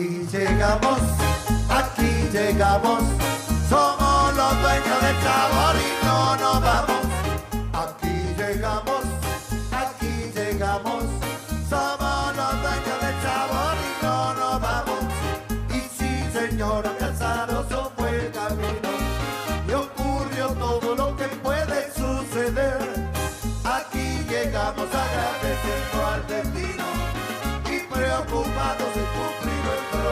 Aquí llegamos, aquí llegamos,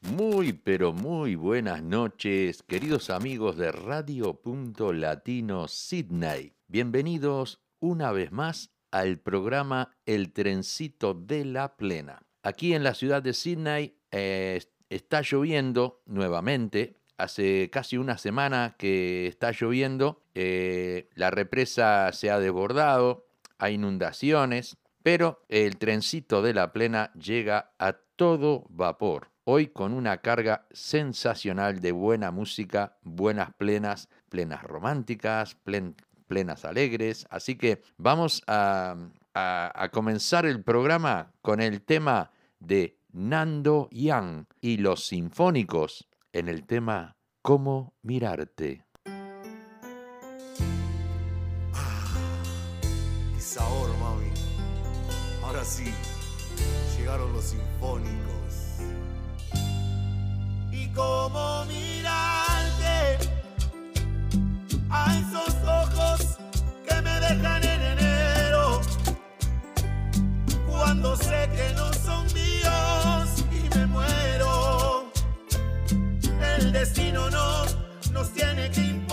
Muy, pero muy buenas noches, queridos amigos de Radio Punto Latino Sydney. Bienvenidos una vez más al programa El Trencito de la Plena. Aquí en la ciudad de Sydney eh, está lloviendo nuevamente. Hace casi una semana que está lloviendo. eh, la represa se ha desbordado, hay inundaciones, pero el trencito de la plena llega a todo vapor. Hoy con una carga sensacional de buena música, buenas plenas, plenas románticas, plen- plenas alegres. Así que vamos a, comenzar el programa con el tema de Nando Yang y los Sinfónicos en el tema Cómo mirarte. Qué sabor, mami. Ahora sí, llegaron los sinfónicos. Y cómo mirarte a esos ojos que me dejan en enero. Cuando sé que no son míos y me muero. El destino no nos tiene que importar.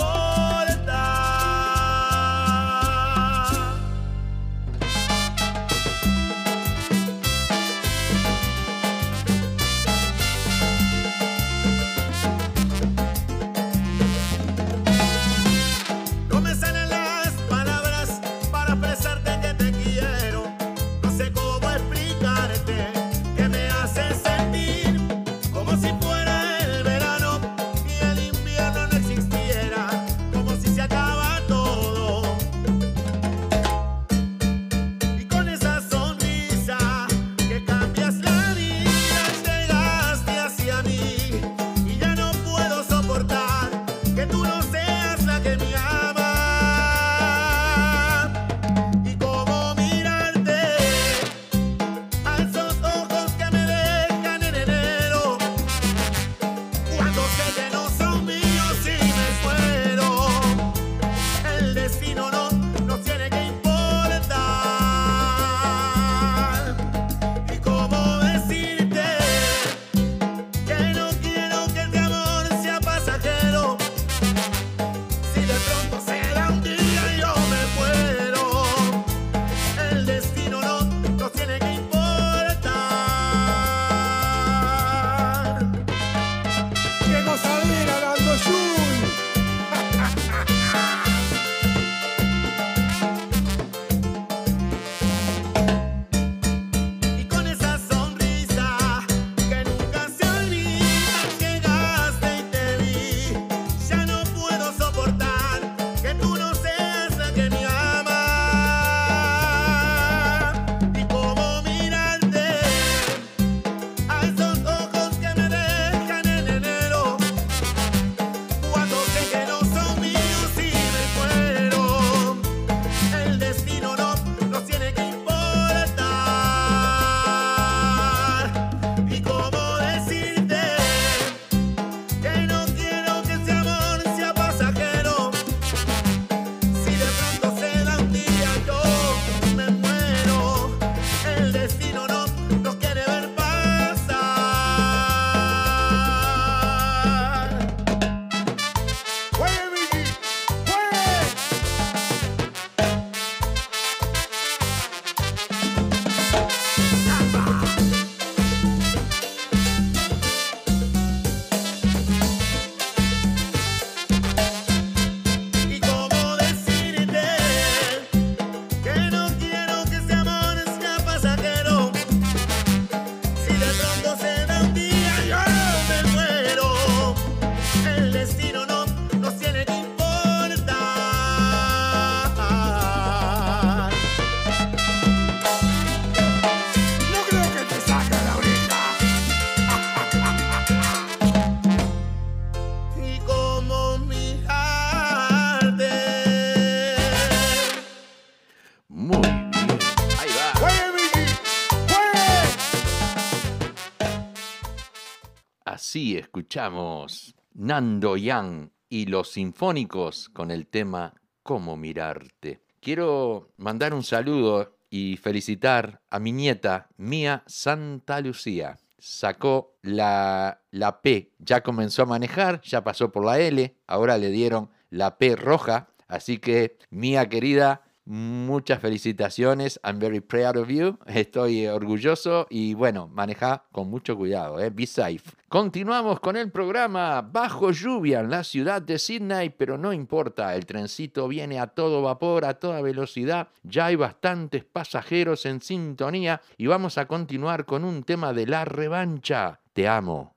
Escuchamos Nando Yang y los Sinfónicos con el tema Cómo mirarte. Quiero mandar un saludo y felicitar a mi nieta Mía Santa Lucía. Sacó la, la P, ya comenzó a manejar, ya pasó por la L, ahora le dieron la P roja. Así que, Mía querida, Muchas felicitaciones. I'm very proud of you. Estoy orgulloso y bueno, maneja con mucho cuidado. ¿eh? Be safe. Continuamos con el programa Bajo lluvia en la ciudad de Sydney, pero no importa. El trencito viene a todo vapor, a toda velocidad. Ya hay bastantes pasajeros en sintonía y vamos a continuar con un tema de la revancha. Te amo.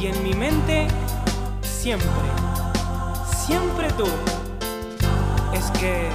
Y en mi mente, siempre siempre tú. Es que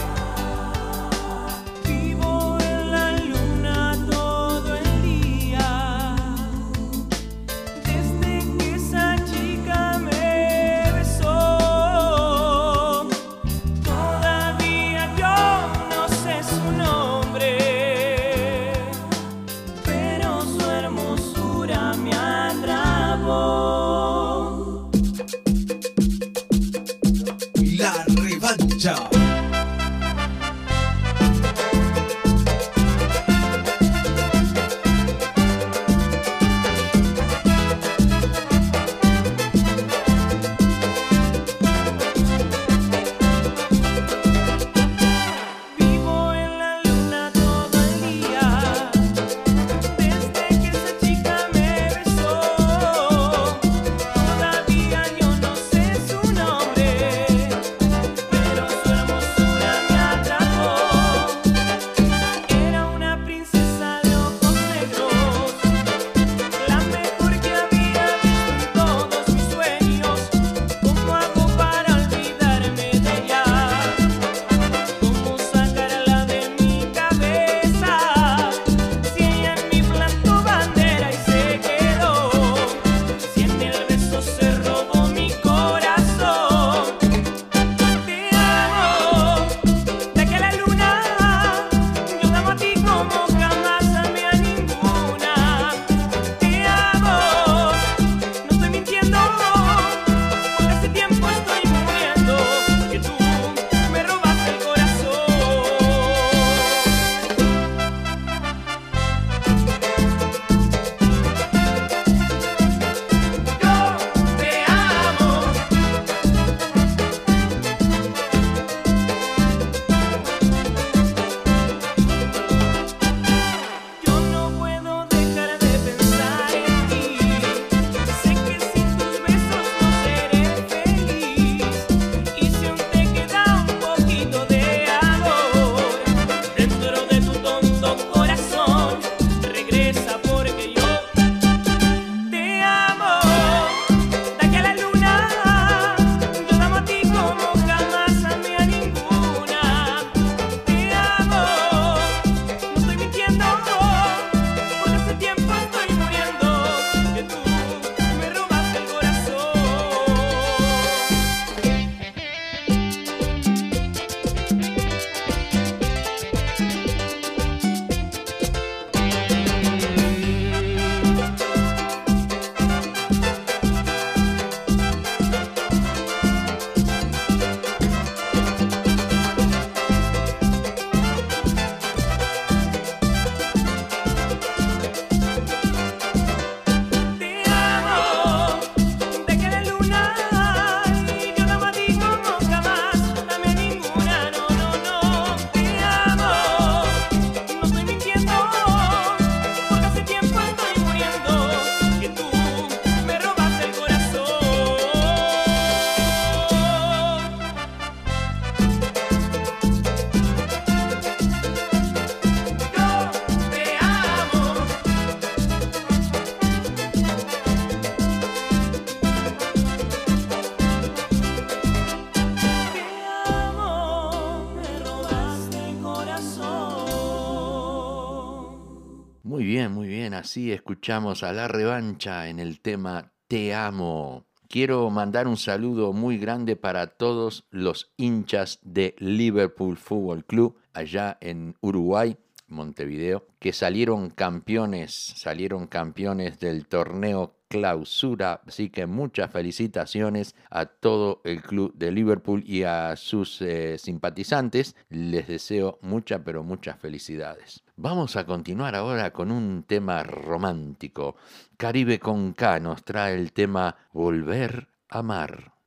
Escuchamos a la revancha en el tema Te amo. Quiero mandar un saludo muy grande para todos los hinchas de Liverpool Fútbol Club allá en Uruguay. Montevideo, que salieron campeones, salieron campeones del torneo clausura, así que muchas felicitaciones a todo el club de Liverpool y a sus eh, simpatizantes. Les deseo muchas, pero muchas felicidades. Vamos a continuar ahora con un tema romántico. Caribe con K nos trae el tema Volver a Amar.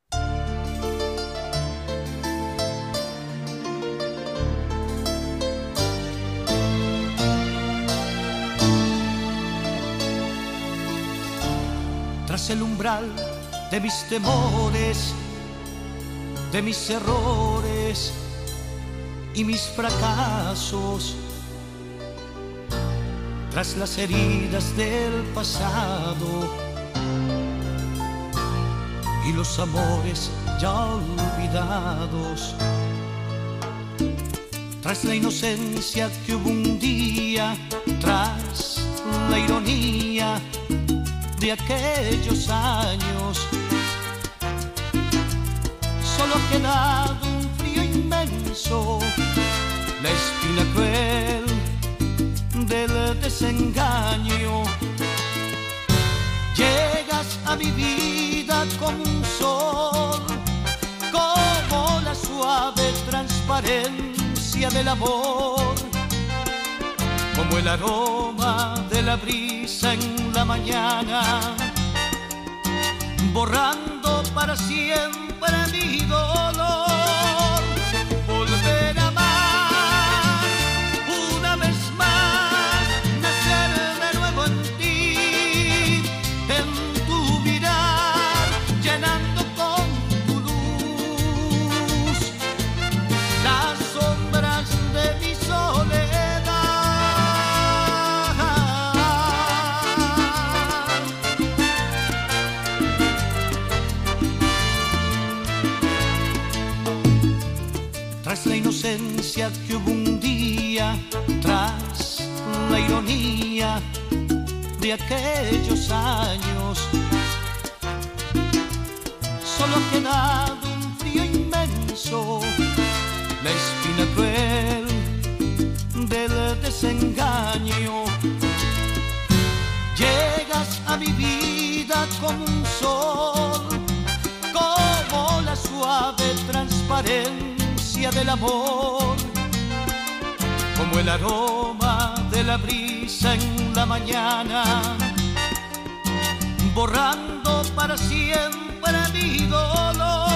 Tras el umbral de mis temores, de mis errores y mis fracasos, tras las heridas del pasado y los amores ya olvidados, tras la inocencia que hubo un día, tras la ironía de aquellos años. Solo ha quedado un frío inmenso, la espina cruel del desengaño. Llegas a mi vida como un sol, como la suave transparencia del amor como el aroma de la brisa en la mañana, borrando para siempre mi dolor. Que hubo un día, tras la ironía de aquellos años, solo ha quedado un frío inmenso, la espina cruel del desengaño. Llegas a mi vida como un sol, como la suave transparencia del amor, como el aroma de la brisa en la mañana, borrando para siempre mi dolor.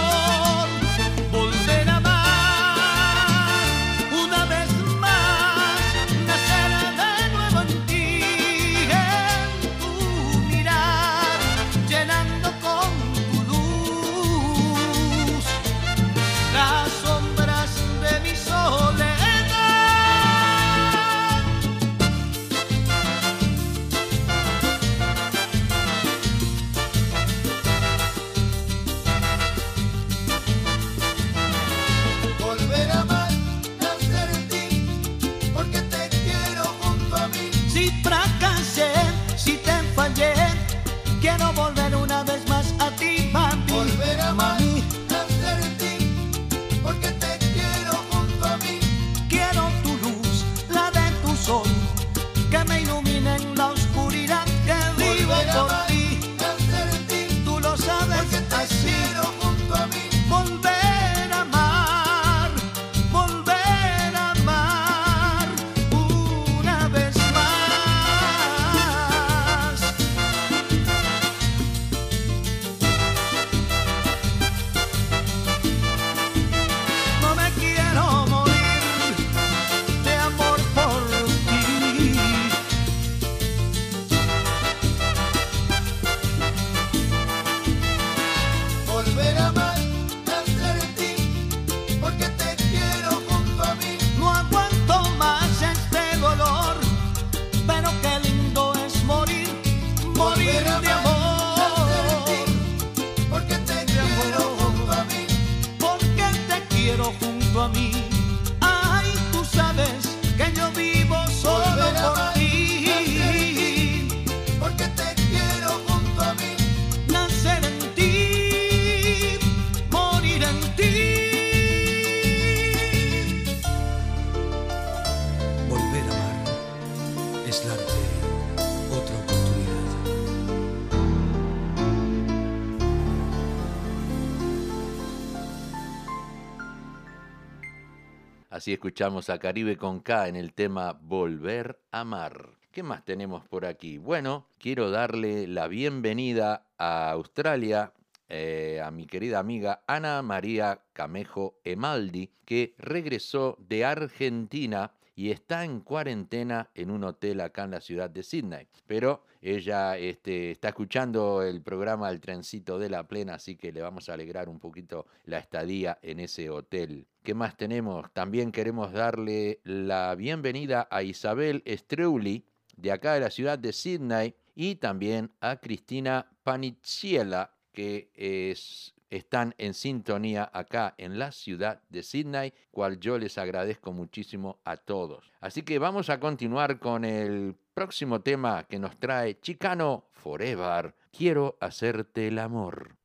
escuchamos a Caribe con K en el tema Volver a Amar. ¿Qué más tenemos por aquí? Bueno, quiero darle la bienvenida a Australia eh, a mi querida amiga Ana María Camejo Emaldi, que regresó de Argentina y está en cuarentena en un hotel acá en la ciudad de Sydney. Pero ella este, está escuchando el programa El Trencito de la Plena, así que le vamos a alegrar un poquito la estadía en ese hotel. ¿Qué más tenemos? También queremos darle la bienvenida a Isabel Streuli, de acá de la ciudad de Sydney, y también a Cristina Panichiela, que es están en sintonía acá en la ciudad de Sydney, cual yo les agradezco muchísimo a todos. Así que vamos a continuar con el próximo tema que nos trae Chicano Forever. Quiero hacerte el amor.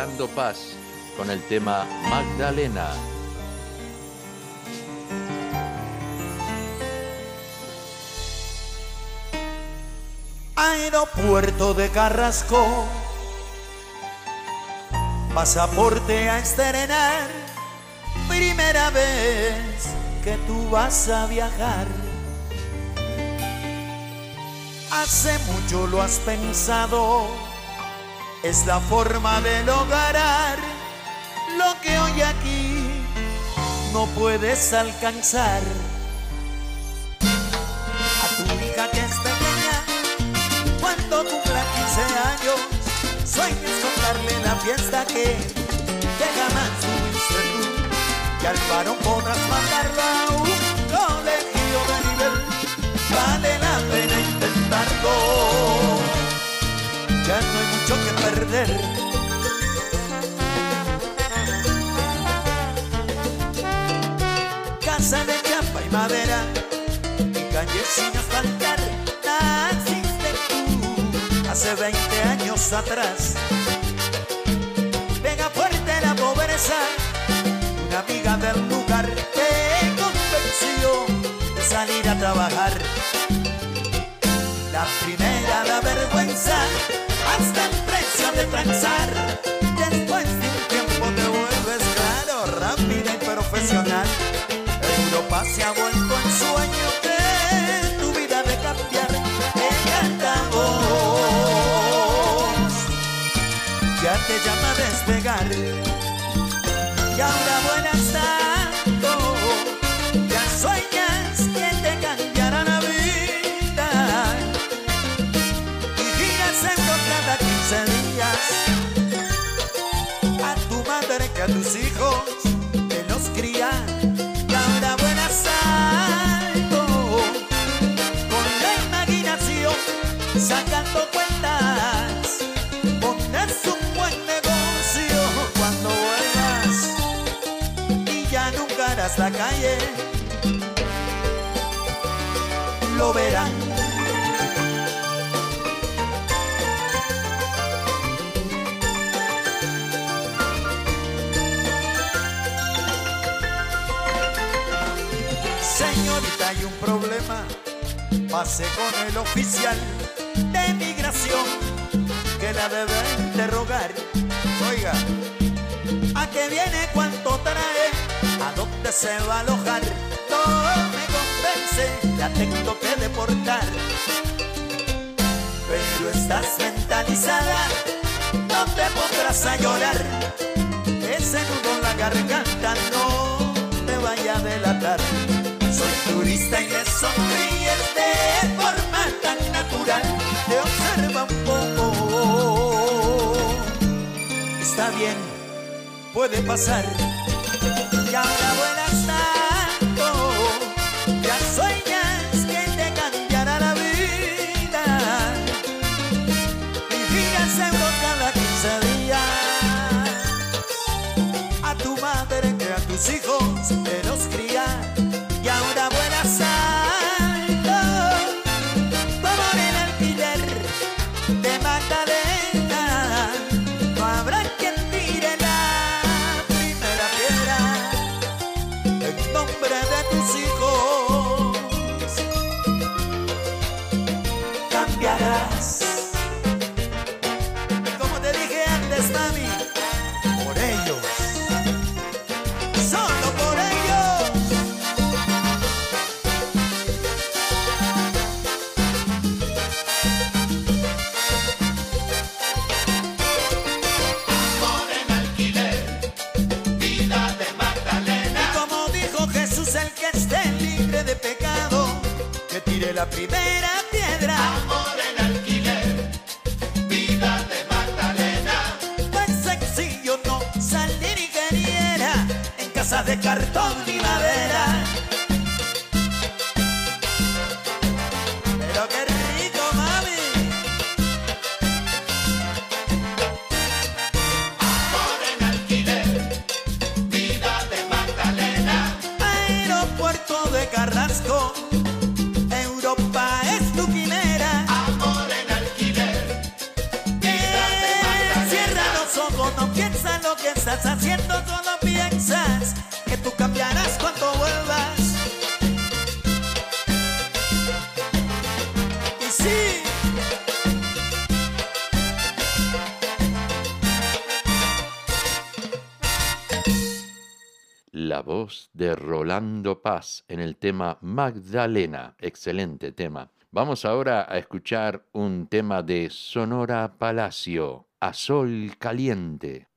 Rolando Paz con el tema Magdalena. Aeropuerto de Carrasco, pasaporte a estrenar, primera vez que tú vas a viajar. Hace mucho lo has pensado, es la forma de lograr lo que hoy aquí no puedes alcanzar. A tu hija que es pequeña, cuando cumpla 15 años, sueñas con darle la fiesta que, que jamás tuviste tú. Y al varón podrás mandarlo a un Casa de chapa y madera y calles sin asfaltar, naciste tú hace 20 años atrás. Pega fuerte la pobreza, una amiga del lugar te convenció de salir a trabajar. Después de un tiempo te vuelves claro, rápida y profesional. Europa se ha vuelto el sueño de tu vida de cambiar. Encantamos, ya te llama despegar. Y ahora verán Señorita, hay un problema. Pase con el oficial de migración que la debe interrogar. Oiga, ¿a qué viene? ¿Cuánto trae? ¿A dónde se va a alojar? No convence, la tengo que deportar. Pero estás mentalizada, no te pondrás a llorar. Ese nudo en la garganta no te vaya a delatar. Soy turista y me sonríes de forma tan natural. Te observa un poco. Está bien, puede pasar. Y ahora buenas tanto. voz de Rolando Paz en el tema Magdalena. Excelente tema. Vamos ahora a escuchar un tema de Sonora Palacio, A Sol Caliente.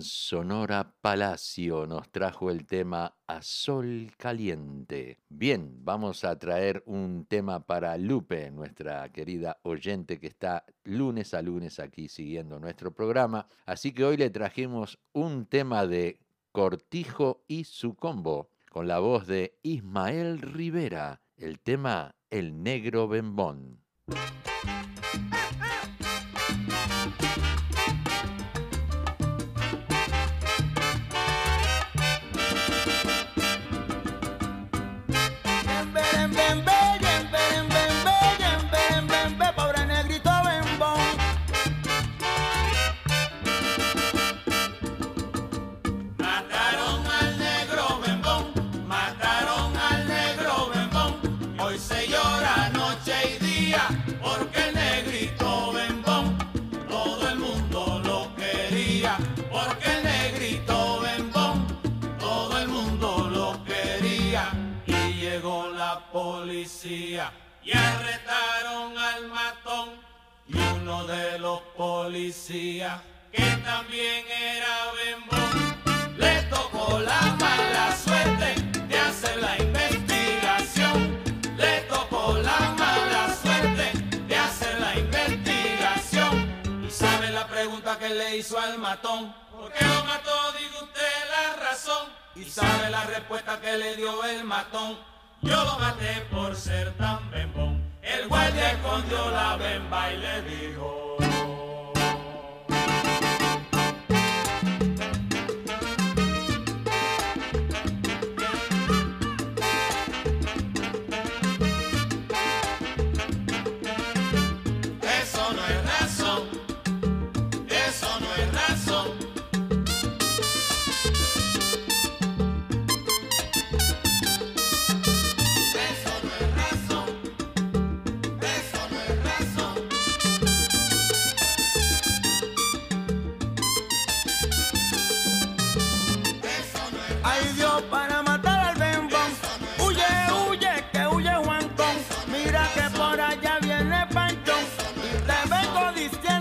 Sonora Palacio nos trajo el tema A Sol Caliente. Bien, vamos a traer un tema para Lupe, nuestra querida oyente que está lunes a lunes aquí siguiendo nuestro programa. Así que hoy le trajimos un tema de Cortijo y su combo, con la voz de Ismael Rivera, el tema El Negro Bembón. Christian.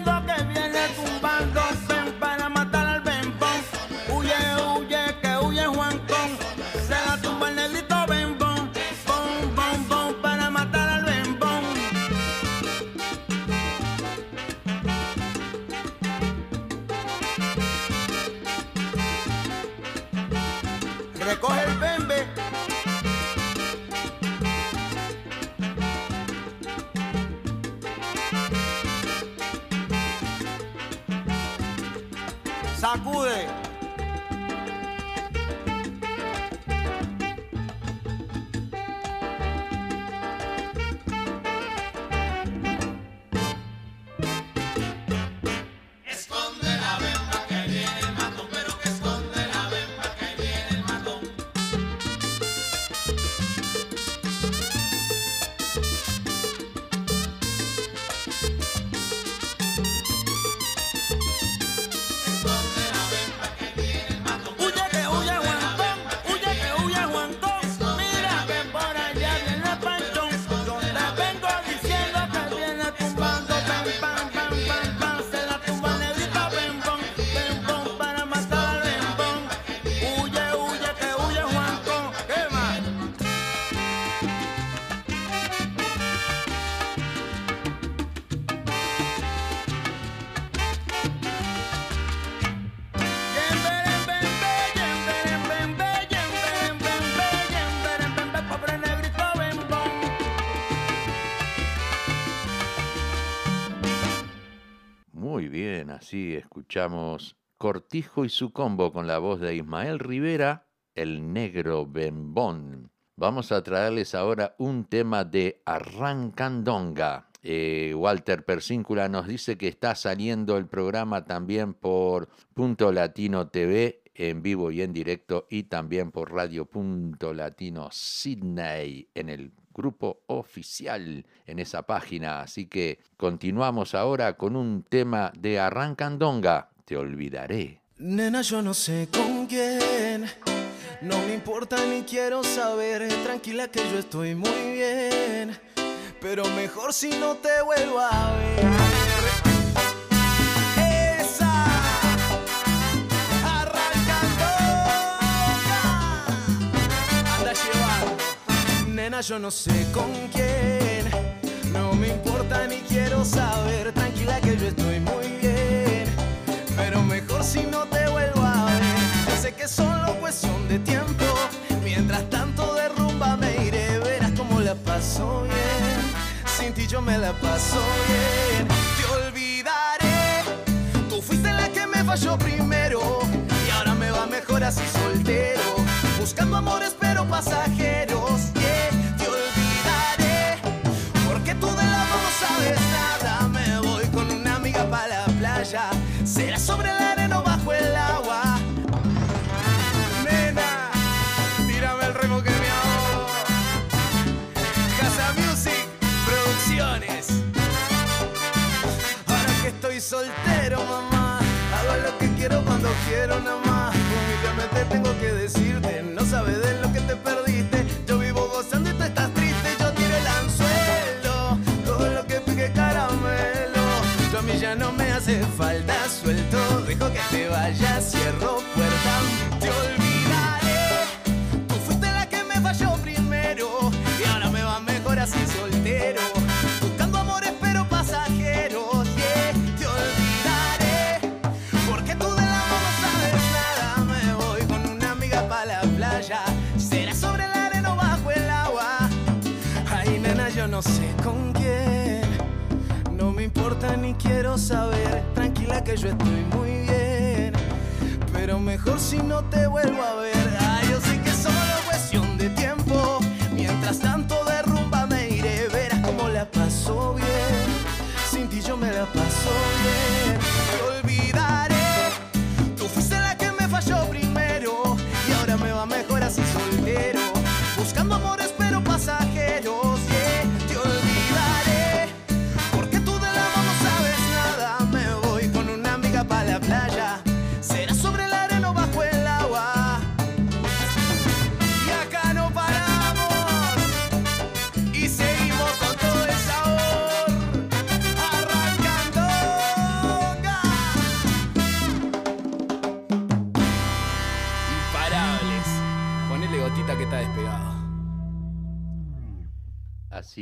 Así escuchamos Cortijo y su combo con la voz de Ismael Rivera, el negro bembón. Vamos a traerles ahora un tema de Arrancandonga. Eh, Walter Persíncula nos dice que está saliendo el programa también por Punto Latino TV en vivo y en directo y también por Radio Punto Latino Sydney en el grupo oficial en esa página. Así que continuamos ahora con un tema de Arrancandonga. Te olvidaré. Nena, yo no sé con quién. No me importa ni quiero saber. Tranquila que yo estoy muy bien. Pero mejor si no te vuelvo a ver. Yo no sé con quién. No me importa ni quiero saber. Tranquila que yo estoy muy bien. Pero mejor si no te vuelvo a ver. Sé que es solo cuestión de tiempo. Mientras tanto de rumba me iré. Verás cómo la paso bien. Sin ti yo me la paso bien. Te olvidaré. Tú fuiste la que me falló primero. Y ahora me va mejor así soltero. Buscando amores pero pasajeros. Sobre la arena o bajo el agua. Nena, tírame el remo que me ahogo. Casa Music Producciones. Ahora que estoy soltero, mamá, hago lo que quiero cuando quiero nada más. Humildemente tengo que decirte, no sabes de lo que te perdiste. Yo vivo gozando y tú estás triste. Yo tiré el anzuelo, todo lo que pique caramelo. Yo a mí ya no me hace falta. Dejo que te vayas, cierro puerta, te olvidaré. Tú fuiste la que me falló primero y ahora me va mejor así soltero. Buscando amores pero pasajeros, te olvidaré. Porque tú del amor no sabes nada. Me voy con una amiga para la playa. Será sobre la arena bajo el agua. Ay, nena, yo no sé con quién. No me importa ni quiero saber. Tranquila que yo estoy muy bien. Pero mejor si no te vuelvo a ver. Ay, yo sé que es solo cuestión de tiempo. Mientras tanto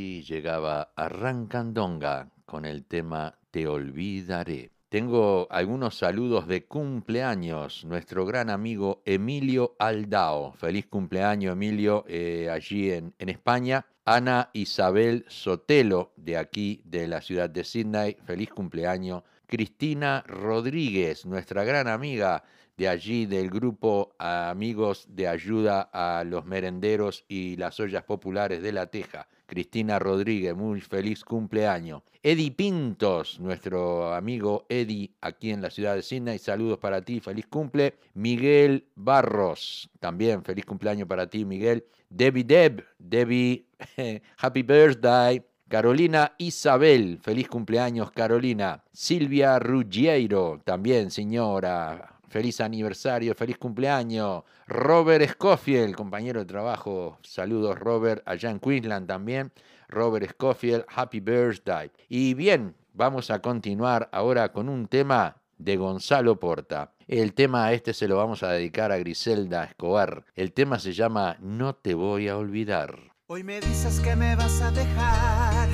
Así llegaba Arrancandonga con el tema Te olvidaré. Tengo algunos saludos de cumpleaños. Nuestro gran amigo Emilio Aldao. Feliz cumpleaños, Emilio, eh, allí en, en España. Ana Isabel Sotelo, de aquí, de la ciudad de Sydney. Feliz cumpleaños. Cristina Rodríguez, nuestra gran amiga de allí, del grupo Amigos de Ayuda a los Merenderos y las Ollas Populares de La Teja. Cristina Rodríguez, muy feliz cumpleaños. Eddie Pintos, nuestro amigo Eddie, aquí en la ciudad de Sydney, saludos para ti, feliz cumple. Miguel Barros, también feliz cumpleaños para ti, Miguel. Debbie Deb, Debbie, happy birthday. Carolina Isabel, feliz cumpleaños Carolina. Silvia Ruggiero, también señora, feliz aniversario, feliz cumpleaños. Robert Scofield, compañero de trabajo, saludos Robert, allá en Queensland también. Robert Scofield, happy birthday. Y bien, vamos a continuar ahora con un tema de Gonzalo Porta. El tema este se lo vamos a dedicar a Griselda Escobar. El tema se llama No te voy a olvidar. Hoy me dices que me vas a dejar,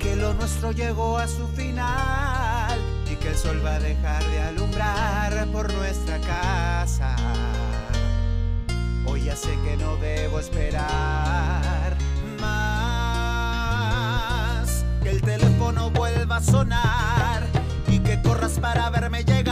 que lo nuestro llegó a su final que el sol va a dejar de alumbrar por nuestra casa. Hoy ya sé que no debo esperar más, que el teléfono vuelva a sonar y que corras para verme llegar.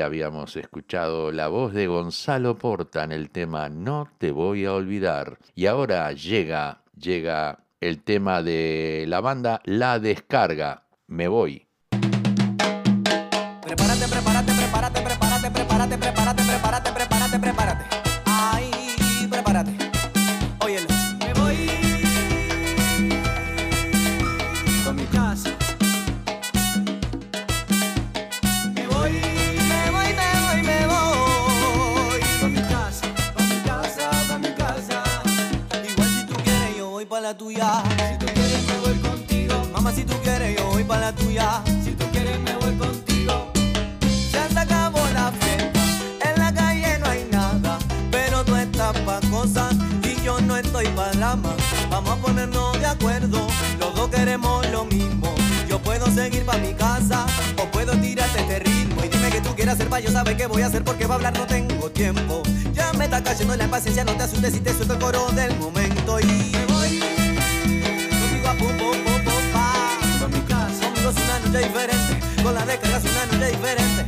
habíamos escuchado la voz de Gonzalo Porta en el tema No te voy a olvidar. Y ahora llega, llega el tema de la banda La Descarga. Me voy. la tuya. Si tú quieres me voy contigo. Ya se acabó la fiesta, en la calle no hay nada, pero tú estás pa' cosas y yo no estoy pa' dramas. Vamos a ponernos de acuerdo, los dos queremos lo mismo. Yo puedo seguir pa' mi casa o puedo tirarte este ritmo y dime que tú quieres hacer pa' yo sabe qué voy a hacer porque va a hablar no tengo tiempo. Ya me está cayendo la impaciencia, no te asustes si te suelto el coro del momento y... con la década es una diferente.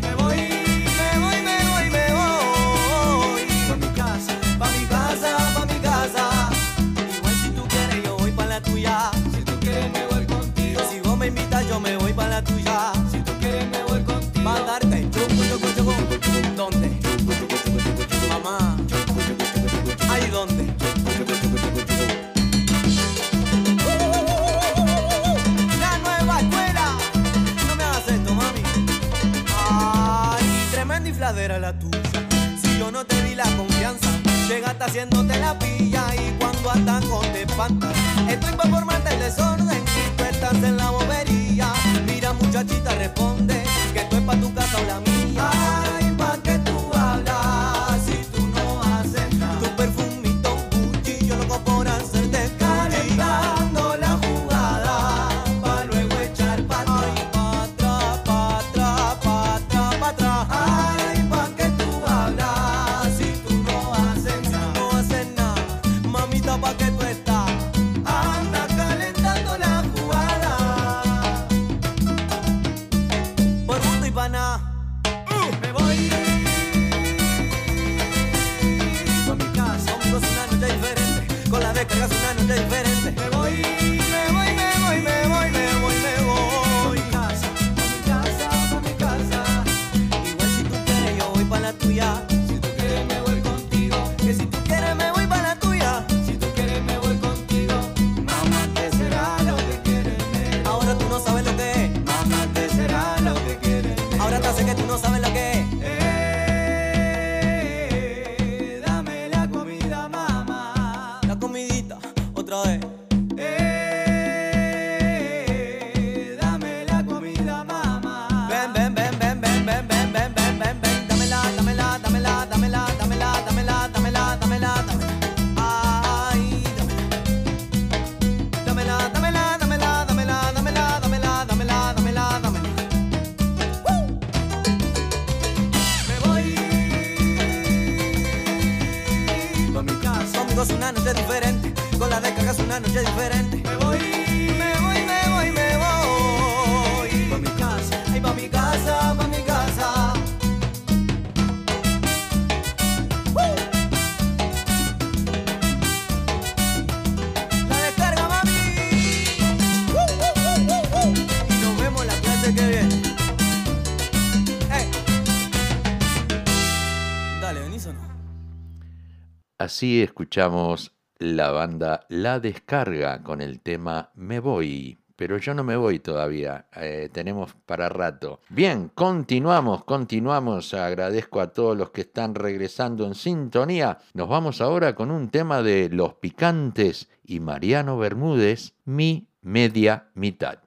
Así escuchamos la banda La Descarga con el tema Me Voy. Pero yo no me voy todavía, eh, tenemos para rato. Bien, continuamos, continuamos. Agradezco a todos los que están regresando en sintonía. Nos vamos ahora con un tema de Los Picantes y Mariano Bermúdez, Mi Media Mitad.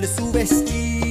lugar subestima.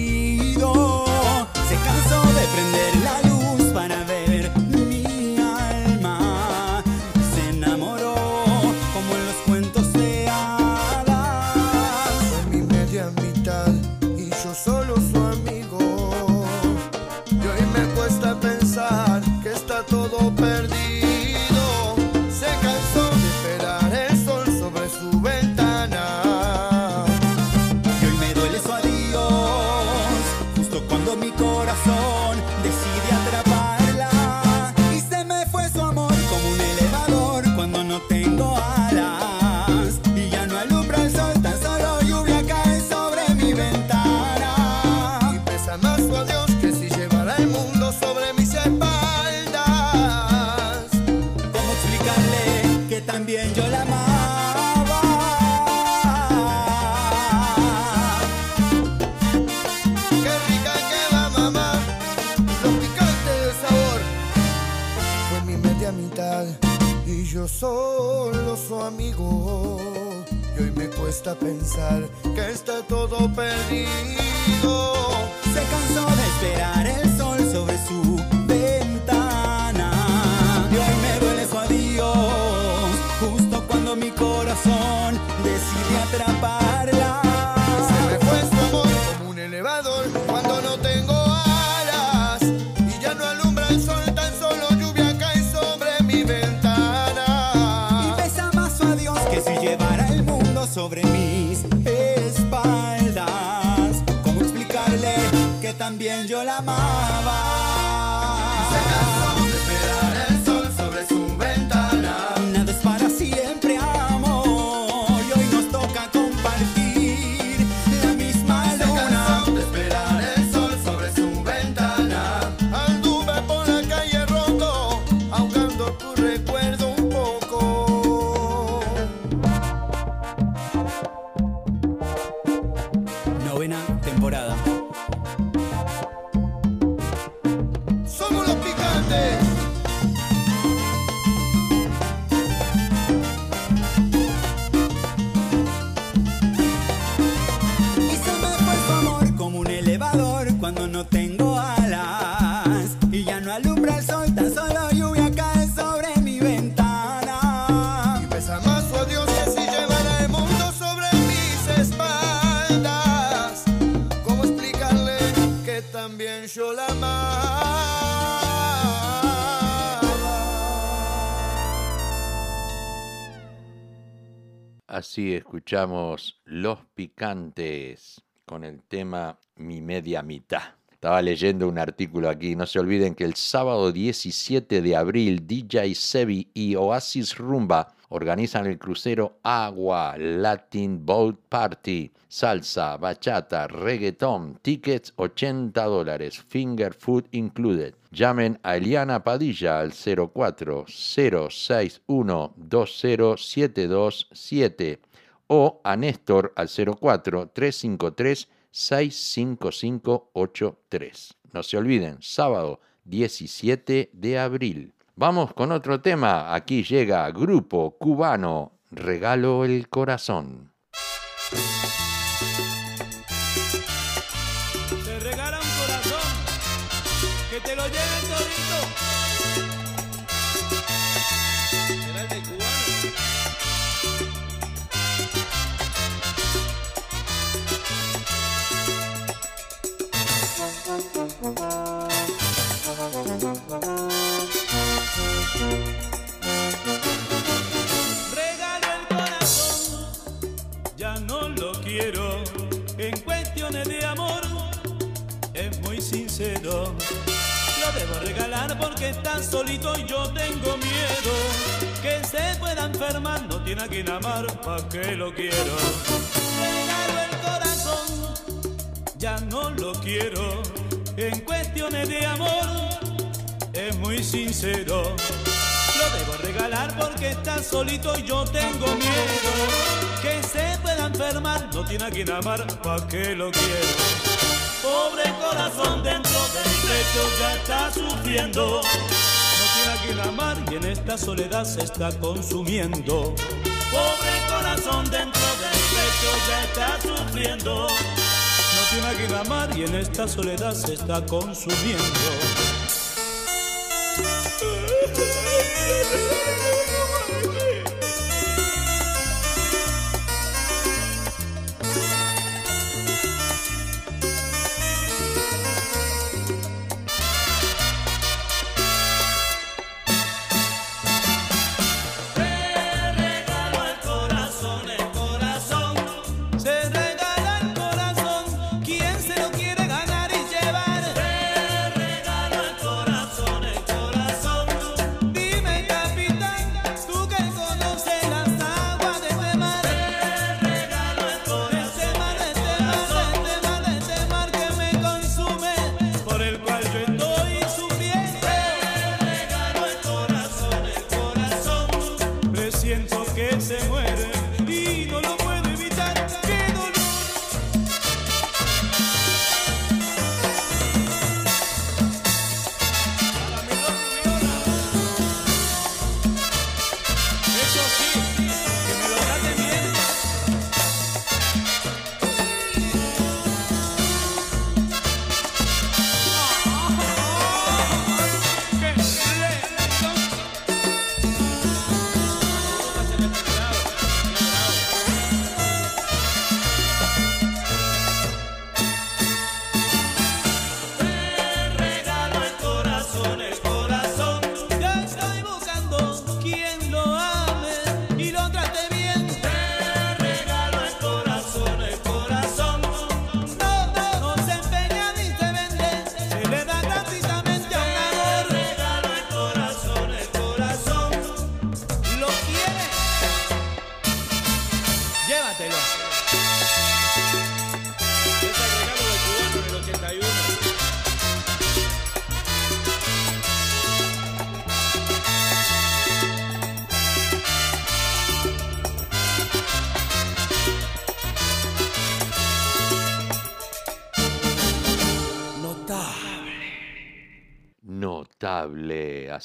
escuchamos Los Picantes con el tema Mi Media Mitad. Estaba leyendo un artículo aquí. No se olviden que el sábado 17 de abril, DJ Sebi y Oasis Rumba organizan el crucero Agua Latin Boat Party. Salsa, bachata, reggaeton tickets 80 dólares, finger food included. Llamen a Eliana Padilla al 04061 20727 o a Néstor al 04 353 65583. No se olviden, sábado 17 de abril. Vamos con otro tema. Aquí llega Grupo Cubano, Regalo el Corazón. Porque está solito y yo tengo miedo. Que se pueda enfermar, no tiene a quien amar, ¿pa' qué lo quiero? Regalo el corazón, ya no lo quiero. En cuestiones de amor es muy sincero. Lo debo regalar porque está solito y yo tengo miedo. Que se pueda enfermar, no tiene a quien amar, ¿pa' qué lo quiero? Pobre corazón dentro mi pecho ya está sufriendo. No tiene a quien amar y en esta soledad se está consumiendo. Pobre corazón dentro de mi pecho ya está sufriendo. No tiene a quien amar y en esta soledad se está consumiendo.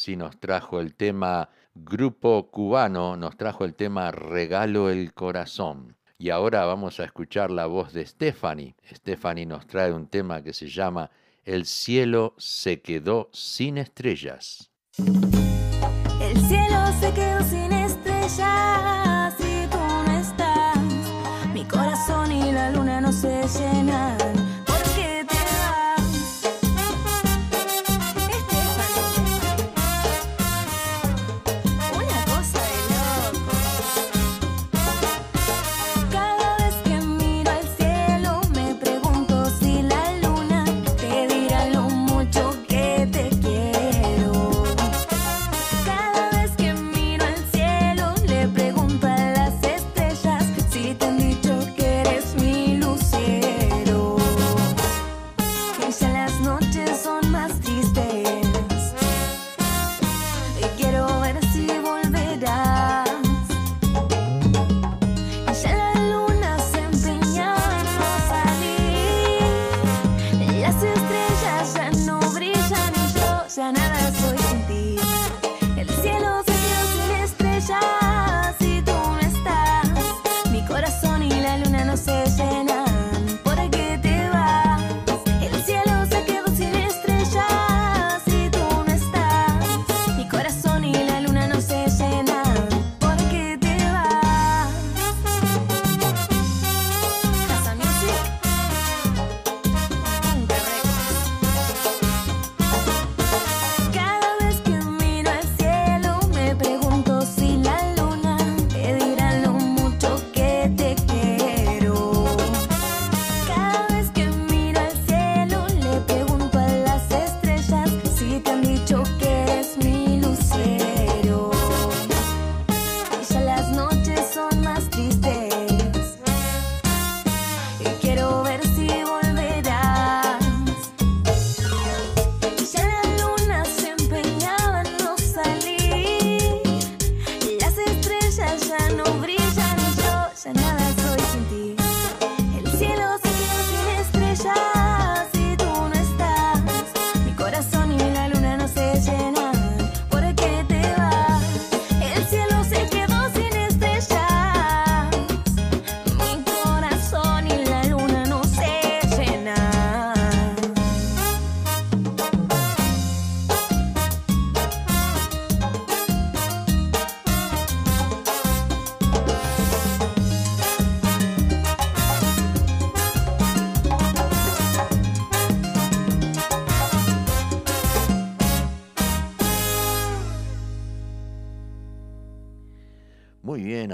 Así nos trajo el tema Grupo Cubano, nos trajo el tema Regalo el Corazón. Y ahora vamos a escuchar la voz de Stephanie. Stephanie nos trae un tema que se llama El cielo se quedó sin estrellas. El cielo se quedó sin estrellas y tú no estás. Mi corazón y la luna no se llenan.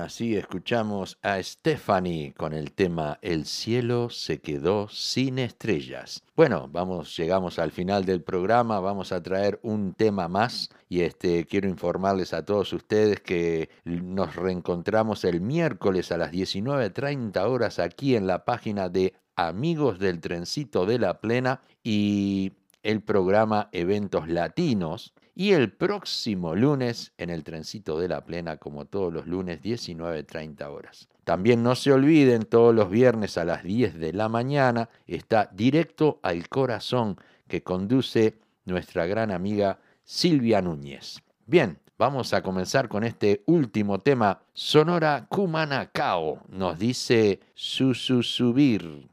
Así escuchamos a Stephanie con el tema El cielo se quedó sin estrellas. Bueno, vamos, llegamos al final del programa, vamos a traer un tema más y este quiero informarles a todos ustedes que nos reencontramos el miércoles a las 19:30 horas aquí en la página de Amigos del Trencito de la Plena y el programa Eventos Latinos y el próximo lunes en el trencito de la plena, como todos los lunes, 19.30 horas. También no se olviden, todos los viernes a las 10 de la mañana está Directo al Corazón, que conduce nuestra gran amiga Silvia Núñez. Bien, vamos a comenzar con este último tema. Sonora Kumanacao nos dice Sususubir.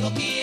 contigo quiero.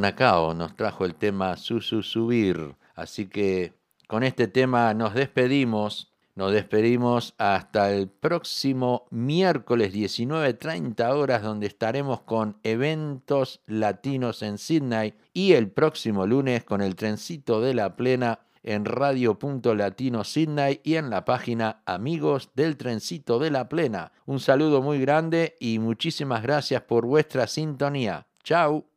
Cumanacao nos trajo el tema Susu Subir. Así que con este tema nos despedimos. Nos despedimos hasta el próximo miércoles 19.30 horas donde estaremos con eventos latinos en Sydney y el próximo lunes con el trencito de la plena en Radio.Latino Sydney y en la página Amigos del Trencito de la Plena. Un saludo muy grande y muchísimas gracias por vuestra sintonía. Chao.